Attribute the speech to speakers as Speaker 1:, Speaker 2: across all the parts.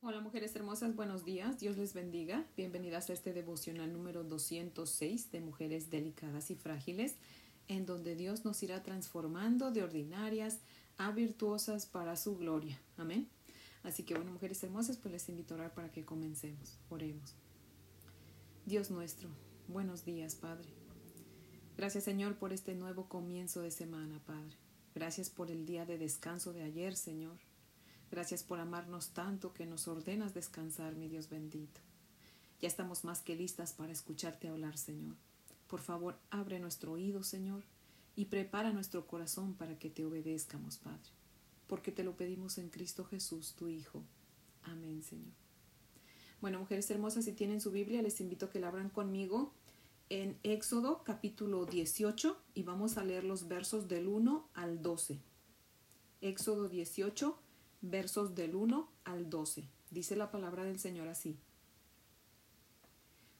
Speaker 1: Hola mujeres hermosas, buenos días, Dios les bendiga. Bienvenidas a este devocional número 206 de Mujeres Delicadas y Frágiles, en donde Dios nos irá transformando de ordinarias a virtuosas para su gloria. Amén. Así que bueno, mujeres hermosas, pues les invito a orar para que comencemos. Oremos. Dios nuestro, buenos días, Padre. Gracias Señor por este nuevo comienzo de semana, Padre. Gracias por el día de descanso de ayer, Señor. Gracias por amarnos tanto que nos ordenas descansar, mi Dios bendito. Ya estamos más que listas para escucharte hablar, Señor. Por favor, abre nuestro oído, Señor, y prepara nuestro corazón para que te obedezcamos, Padre, porque te lo pedimos en Cristo Jesús, tu Hijo. Amén, Señor. Bueno, mujeres hermosas, si tienen su Biblia, les invito a que la abran conmigo en Éxodo capítulo 18 y vamos a leer los versos del 1 al 12. Éxodo 18, versos del 1 al 12. Dice la palabra del Señor así.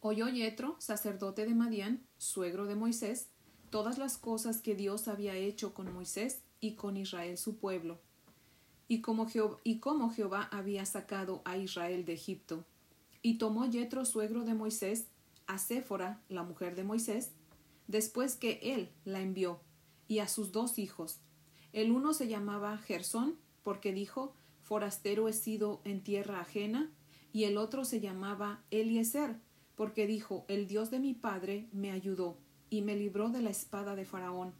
Speaker 1: Oyó Yetro, sacerdote de Madián, suegro de Moisés, todas las cosas que Dios había hecho con Moisés y con Israel su pueblo, y cómo Jehová, Jehová había sacado a Israel de Egipto. Y tomó Yetro, suegro de Moisés, a Séfora, la mujer de Moisés, después que él la envió, y a sus dos hijos. El uno se llamaba Gersón porque dijo, forastero he sido en tierra ajena, y el otro se llamaba Eliezer, porque dijo, el Dios de mi padre me ayudó, y me libró de la espada de Faraón.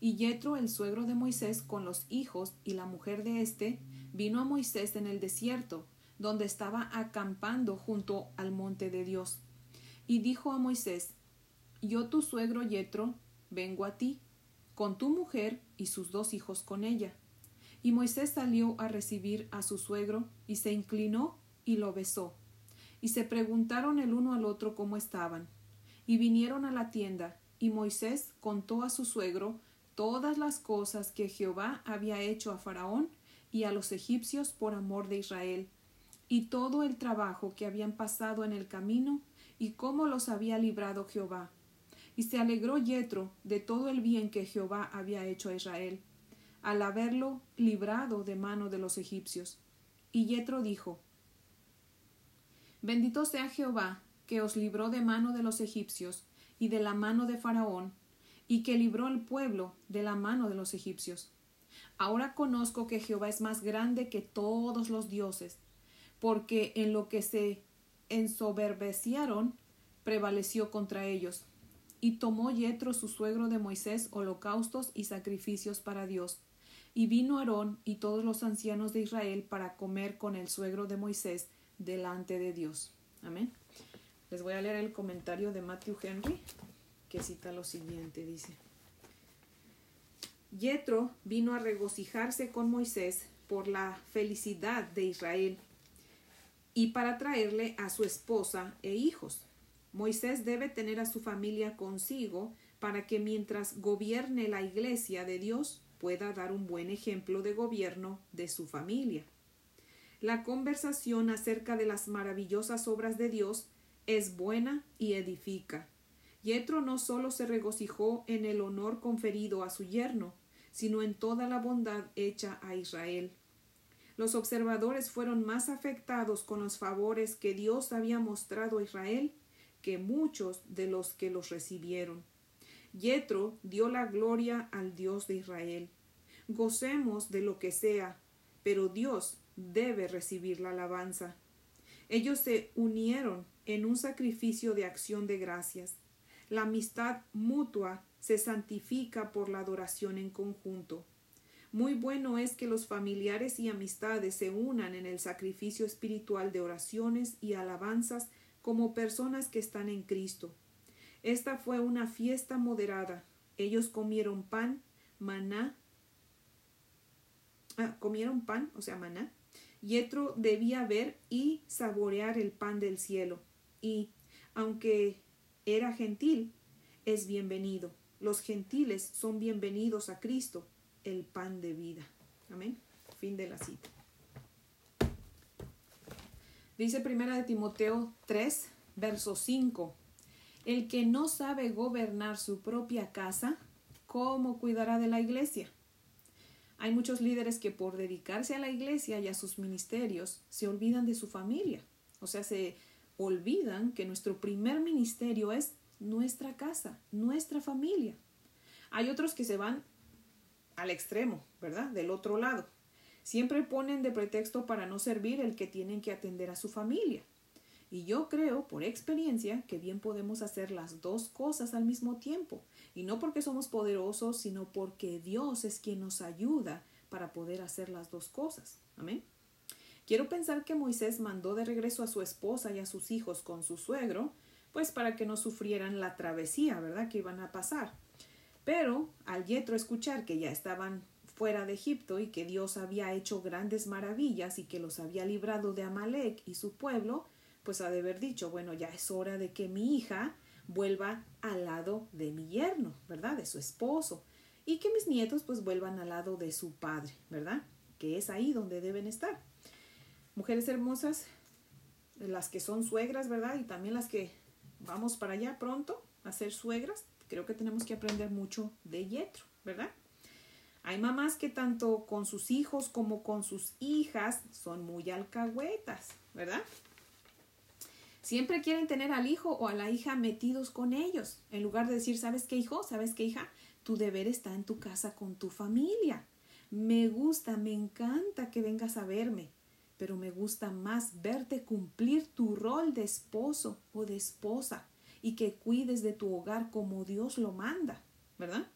Speaker 1: Y Yetro, el suegro de Moisés, con los hijos y la mujer de éste, vino a Moisés en el desierto, donde estaba acampando junto al monte de Dios. Y dijo a Moisés, Yo tu suegro Yetro, vengo a ti, con tu mujer y sus dos hijos con ella. Y Moisés salió a recibir a su suegro, y se inclinó y lo besó. Y se preguntaron el uno al otro cómo estaban. Y vinieron a la tienda, y Moisés contó a su suegro todas las cosas que Jehová había hecho a Faraón y a los egipcios por amor de Israel, y todo el trabajo que habían pasado en el camino, y cómo los había librado Jehová. Y se alegró Yetro de todo el bien que Jehová había hecho a Israel al haberlo librado de mano de los egipcios. Y Yetro dijo Bendito sea Jehová, que os libró de mano de los egipcios y de la mano de Faraón, y que libró al pueblo de la mano de los egipcios. Ahora conozco que Jehová es más grande que todos los dioses, porque en lo que se ensoberbecieron prevaleció contra ellos. Y tomó Yetro su suegro de Moisés holocaustos y sacrificios para Dios, y vino Aarón y todos los ancianos de Israel para comer con el suegro de Moisés delante de Dios. Amén. Les voy a leer el comentario de Matthew Henry, que cita lo siguiente, dice. Yetro vino a regocijarse con Moisés por la felicidad de Israel y para traerle a su esposa e hijos. Moisés debe tener a su familia consigo para que mientras gobierne la iglesia de Dios pueda dar un buen ejemplo de gobierno de su familia. La conversación acerca de las maravillosas obras de Dios es buena y edifica. Yetro no solo se regocijó en el honor conferido a su yerno, sino en toda la bondad hecha a Israel. Los observadores fueron más afectados con los favores que Dios había mostrado a Israel que muchos de los que los recibieron. Yetro dio la gloria al Dios de Israel. Gocemos de lo que sea, pero Dios debe recibir la alabanza. Ellos se unieron en un sacrificio de acción de gracias. La amistad mutua se santifica por la adoración en conjunto. Muy bueno es que los familiares y amistades se unan en el sacrificio espiritual de oraciones y alabanzas como personas que están en Cristo. Esta fue una fiesta moderada. Ellos comieron pan, maná, ah, comieron pan, o sea, maná. Yetro debía ver y saborear el pan del cielo. Y, aunque era gentil, es bienvenido. Los gentiles son bienvenidos a Cristo, el pan de vida. Amén. Fin de la cita. Dice primera de Timoteo 3, verso 5. El que no sabe gobernar su propia casa, ¿cómo cuidará de la iglesia? Hay muchos líderes que por dedicarse a la iglesia y a sus ministerios se olvidan de su familia. O sea, se olvidan que nuestro primer ministerio es nuestra casa, nuestra familia. Hay otros que se van al extremo, ¿verdad? Del otro lado. Siempre ponen de pretexto para no servir el que tienen que atender a su familia. Y yo creo, por experiencia, que bien podemos hacer las dos cosas al mismo tiempo. Y no porque somos poderosos, sino porque Dios es quien nos ayuda para poder hacer las dos cosas. Amén. Quiero pensar que Moisés mandó de regreso a su esposa y a sus hijos con su suegro, pues para que no sufrieran la travesía, ¿verdad? Que iban a pasar. Pero al Yetro escuchar que ya estaban fuera de Egipto y que Dios había hecho grandes maravillas y que los había librado de Amalek y su pueblo, pues ha de haber dicho, bueno, ya es hora de que mi hija vuelva al lado de mi yerno, ¿verdad? De su esposo. Y que mis nietos pues vuelvan al lado de su padre, ¿verdad? Que es ahí donde deben estar. Mujeres hermosas, las que son suegras, ¿verdad? Y también las que vamos para allá pronto a ser suegras, creo que tenemos que aprender mucho de Yetro, ¿verdad? Hay mamás que tanto con sus hijos como con sus hijas son muy alcahuetas, ¿verdad? Siempre quieren tener al hijo o a la hija metidos con ellos, en lugar de decir, ¿sabes qué hijo? ¿Sabes qué hija? Tu deber está en tu casa con tu familia. Me gusta, me encanta que vengas a verme, pero me gusta más verte cumplir tu rol de esposo o de esposa y que cuides de tu hogar como Dios lo manda, ¿verdad?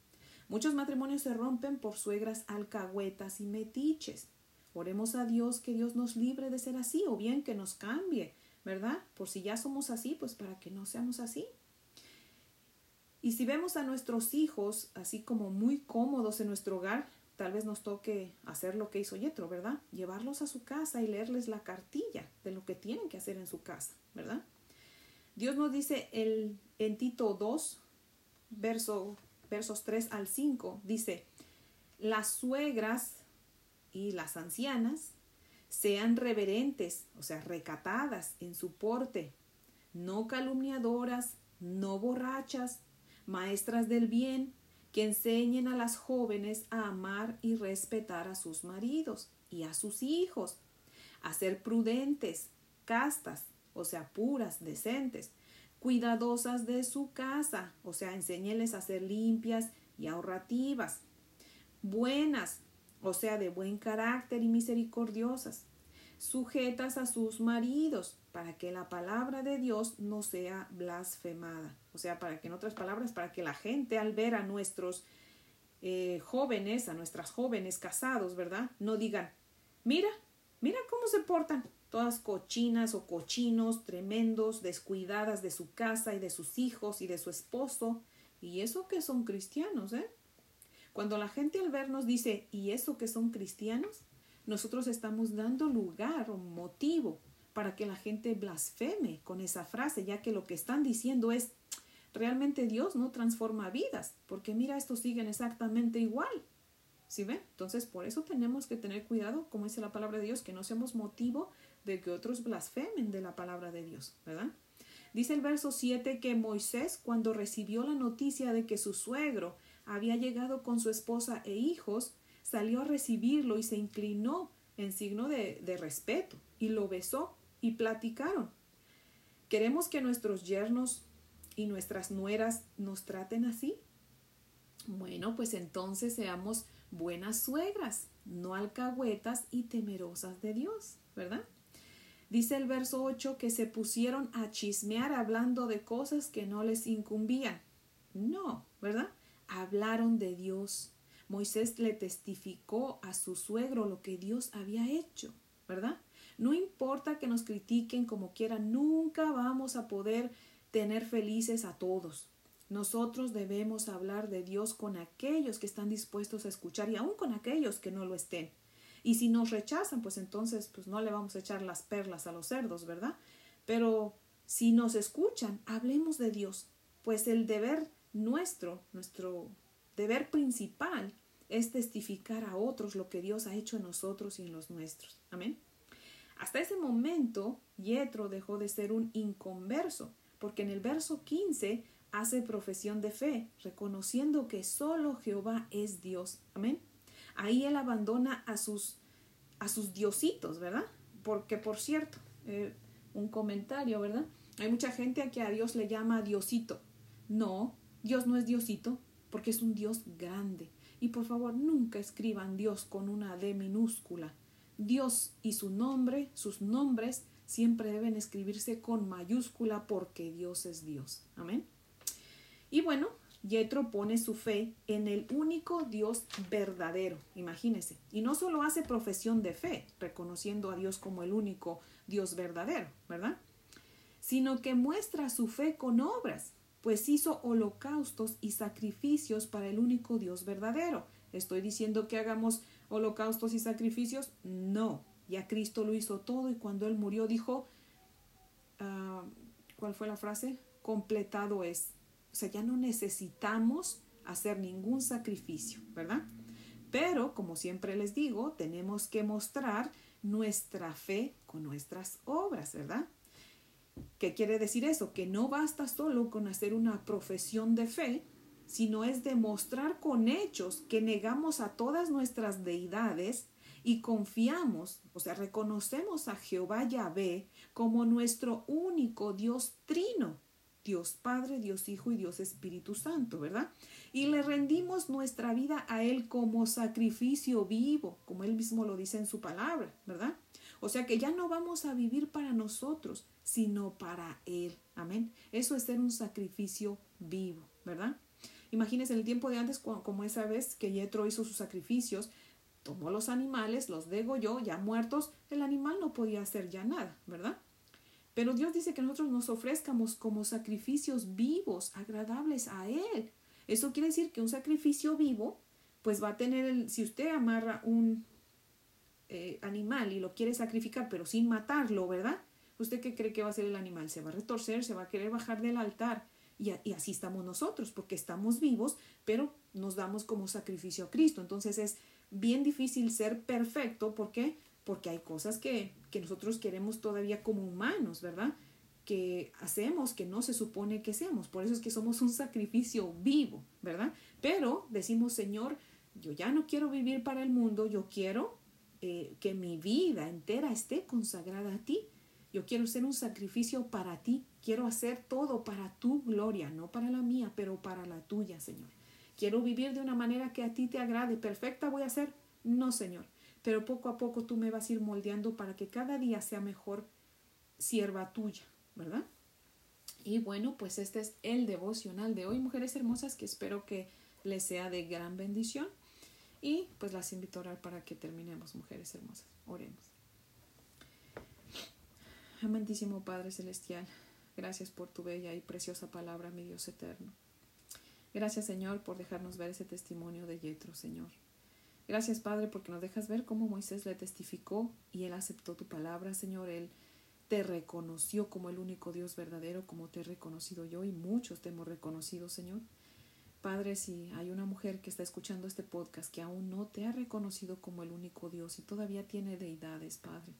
Speaker 1: Muchos matrimonios se rompen por suegras alcahuetas y metiches. Oremos a Dios que Dios nos libre de ser así o bien que nos cambie ¿verdad? Por si ya somos así, pues para que no seamos así. Y si vemos a nuestros hijos así como muy cómodos en nuestro hogar, tal vez nos toque hacer lo que hizo Yetro, ¿verdad? Llevarlos a su casa y leerles la cartilla de lo que tienen que hacer en su casa, ¿verdad? Dios nos dice el, en Tito 2, verso, versos 3 al 5, dice, las suegras y las ancianas sean reverentes, o sea, recatadas en su porte, no calumniadoras, no borrachas, maestras del bien, que enseñen a las jóvenes a amar y respetar a sus maridos y a sus hijos, a ser prudentes, castas, o sea, puras, decentes, cuidadosas de su casa, o sea, enséñeles a ser limpias y ahorrativas, buenas, o sea, de buen carácter y misericordiosas, sujetas a sus maridos, para que la palabra de Dios no sea blasfemada. O sea, para que en otras palabras, para que la gente al ver a nuestros eh, jóvenes, a nuestras jóvenes casados, ¿verdad? No digan, mira, mira cómo se portan, todas cochinas o cochinos, tremendos, descuidadas de su casa y de sus hijos y de su esposo. Y eso que son cristianos, ¿eh? Cuando la gente al vernos dice, ¿y eso que son cristianos? Nosotros estamos dando lugar o motivo para que la gente blasfeme con esa frase, ya que lo que están diciendo es, realmente Dios no transforma vidas, porque mira, estos siguen exactamente igual. ¿Sí ven? Entonces, por eso tenemos que tener cuidado, como dice la palabra de Dios, que no seamos motivo de que otros blasfemen de la palabra de Dios, ¿verdad? Dice el verso 7 que Moisés, cuando recibió la noticia de que su suegro había llegado con su esposa e hijos, salió a recibirlo y se inclinó en signo de, respeto y lo besó y platicaron. ¿Queremos que nuestros yernos y nuestras nueras nos traten así? Bueno, pues entonces seamos buenas suegras, no alcahuetas y temerosas de Dios, ¿verdad? Dice el verso 8 que se pusieron a chismear hablando de cosas que no les incumbían. No, ¿verdad? Hablaron de Dios. Moisés le testificó a su suegro lo que Dios había hecho, ¿verdad? No importa que nos critiquen como quieran, nunca vamos a poder tener felices a todos. Nosotros debemos hablar de Dios con aquellos que están dispuestos a escuchar y aún con aquellos que no lo estén. Y si nos rechazan, pues entonces pues no le vamos a echar las perlas a los cerdos, ¿verdad? Pero si nos escuchan, hablemos de Dios, pues el deber nuestro, nuestro deber principal es testificar a otros lo que Dios ha hecho en nosotros y en los nuestros. Amén. Hasta ese momento, Yetro dejó de ser un inconverso, porque en el verso 15 hace profesión de fe, reconociendo que solo Jehová es Dios. Amén. ahí él abandona a sus, a sus diositos, ¿verdad? Porque, por cierto, eh, un comentario, ¿verdad? Hay mucha gente a que a Dios le llama Diosito. No, Dios no es Diosito, porque es un Dios grande. Y por favor, nunca escriban Dios con una D minúscula. Dios y su nombre, sus nombres, siempre deben escribirse con mayúscula porque Dios es Dios. Amén. Y bueno, Yetro pone su fe en el único Dios verdadero, imagínese. Y no solo hace profesión de fe, reconociendo a Dios como el único Dios verdadero, ¿verdad? Sino que muestra su fe con obras, pues hizo holocaustos y sacrificios para el único Dios verdadero. ¿Estoy diciendo que hagamos holocaustos y sacrificios? No, ya Cristo lo hizo todo y cuando Él murió dijo, ah, ¿cuál fue la frase? Completado es. O sea, ya no necesitamos hacer ningún sacrificio, ¿verdad? Pero, como siempre les digo, tenemos que mostrar nuestra fe con nuestras obras, ¿verdad? ¿Qué quiere decir eso? Que no basta solo con hacer una profesión de fe, sino es demostrar con hechos que negamos a todas nuestras deidades y confiamos, o sea, reconocemos a Jehová Yahvé como nuestro único Dios trino, Dios Padre, Dios Hijo y Dios Espíritu Santo, ¿verdad? Y le rendimos nuestra vida a Él como sacrificio vivo, como Él mismo lo dice en su palabra, ¿verdad? O sea que ya no vamos a vivir para nosotros, sino para Él. Amén. Eso es ser un sacrificio vivo, ¿verdad? Imagínense el tiempo de antes, como esa vez que Yetro hizo sus sacrificios, tomó los animales, los degolló, ya muertos, el animal no podía hacer ya nada, ¿verdad? Pero Dios dice que nosotros nos ofrezcamos como sacrificios vivos, agradables a Él. Eso quiere decir que un sacrificio vivo, pues va a tener, si usted amarra un eh, animal y lo quiere sacrificar, pero sin matarlo, ¿verdad? ¿Usted qué cree que va a hacer el animal? Se va a retorcer, se va a querer bajar del altar. Y, así estamos nosotros, porque estamos vivos, pero nos damos como sacrificio a Cristo. Entonces es bien difícil ser perfecto. ¿Por qué? porque hay cosas que, nosotros queremos todavía como humanos, ¿verdad? Que hacemos que no se supone que seamos. Por eso es que somos un sacrificio vivo, ¿verdad? Pero decimos, Señor, yo ya no quiero vivir para el mundo, yo quiero eh, que mi vida entera esté consagrada a ti. Yo quiero ser un sacrificio para ti. Quiero hacer todo para tu gloria, no para la mía, pero para la tuya, Señor. Quiero vivir de una manera que a ti te agrade. Perfecta voy a ser. No, Señor pero poco a poco tú me vas a ir moldeando para que cada día sea mejor sierva tuya, ¿verdad? Y bueno, pues este es el devocional de hoy, mujeres hermosas, que espero que les sea de gran bendición. Y pues las invito a orar para que terminemos, mujeres hermosas. Oremos. Amantísimo Padre Celestial, gracias por tu bella y preciosa palabra, mi Dios eterno. Gracias, Señor, por dejarnos ver ese testimonio de Yetro, Señor. Gracias, Padre, porque nos dejas ver cómo Moisés le testificó y él aceptó tu palabra, Señor. Él te reconoció como el único Dios verdadero, como te he reconocido yo y muchos te hemos reconocido, Señor. Padre, si hay una mujer que está escuchando este podcast que aún no te ha reconocido como el único Dios y todavía tiene deidades, Padre.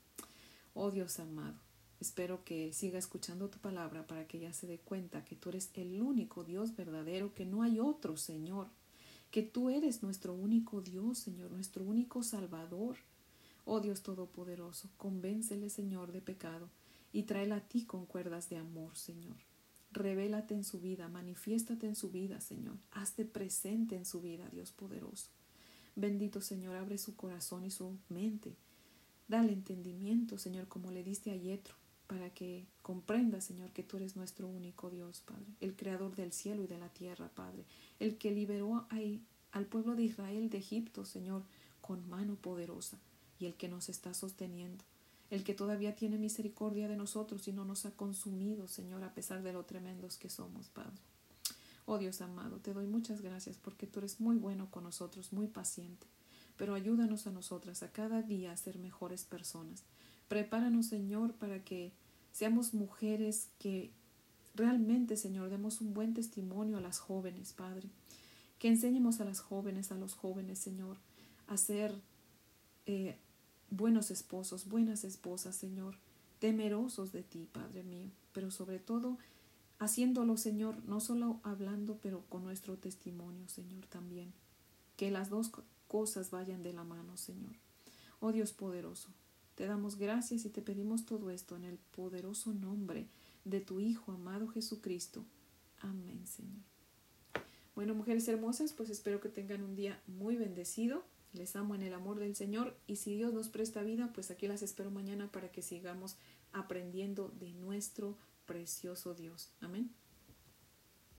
Speaker 1: Oh Dios amado, espero que siga escuchando tu palabra para que ella se dé cuenta que tú eres el único Dios verdadero, que no hay otro, Señor que tú eres nuestro único Dios, Señor, nuestro único Salvador. Oh Dios Todopoderoso, convéncele, Señor, de pecado y tráela a ti con cuerdas de amor, Señor. Revélate en su vida, manifiéstate en su vida, Señor. Hazte presente en su vida, Dios poderoso. Bendito Señor, abre su corazón y su mente. Dale entendimiento, Señor, como le diste a Yetro, para que comprenda, Señor, que tú eres nuestro único Dios, Padre, el creador del cielo y de la tierra, Padre, el que liberó al pueblo de Israel de Egipto, Señor, con mano poderosa, y el que nos está sosteniendo, el que todavía tiene misericordia de nosotros y no nos ha consumido, Señor, a pesar de lo tremendos que somos, Padre. Oh Dios amado, te doy muchas gracias porque tú eres muy bueno con nosotros, muy paciente, pero ayúdanos a nosotras a cada día a ser mejores personas. Prepáranos, Señor, para que Seamos mujeres que realmente, Señor, demos un buen testimonio a las jóvenes, Padre. Que enseñemos a las jóvenes, a los jóvenes, Señor, a ser eh, buenos esposos, buenas esposas, Señor, temerosos de ti, Padre mío, pero sobre todo haciéndolo, Señor, no solo hablando, pero con nuestro testimonio, Señor, también. Que las dos cosas vayan de la mano, Señor. Oh Dios poderoso, te damos gracias y te pedimos todo esto en el poderoso nombre de tu Hijo amado Jesucristo. Amén, Señor. Bueno, mujeres hermosas, pues espero que tengan un día muy bendecido. Les amo en el amor del Señor y si Dios nos presta vida, pues aquí las espero mañana para que sigamos aprendiendo de nuestro precioso Dios. Amén.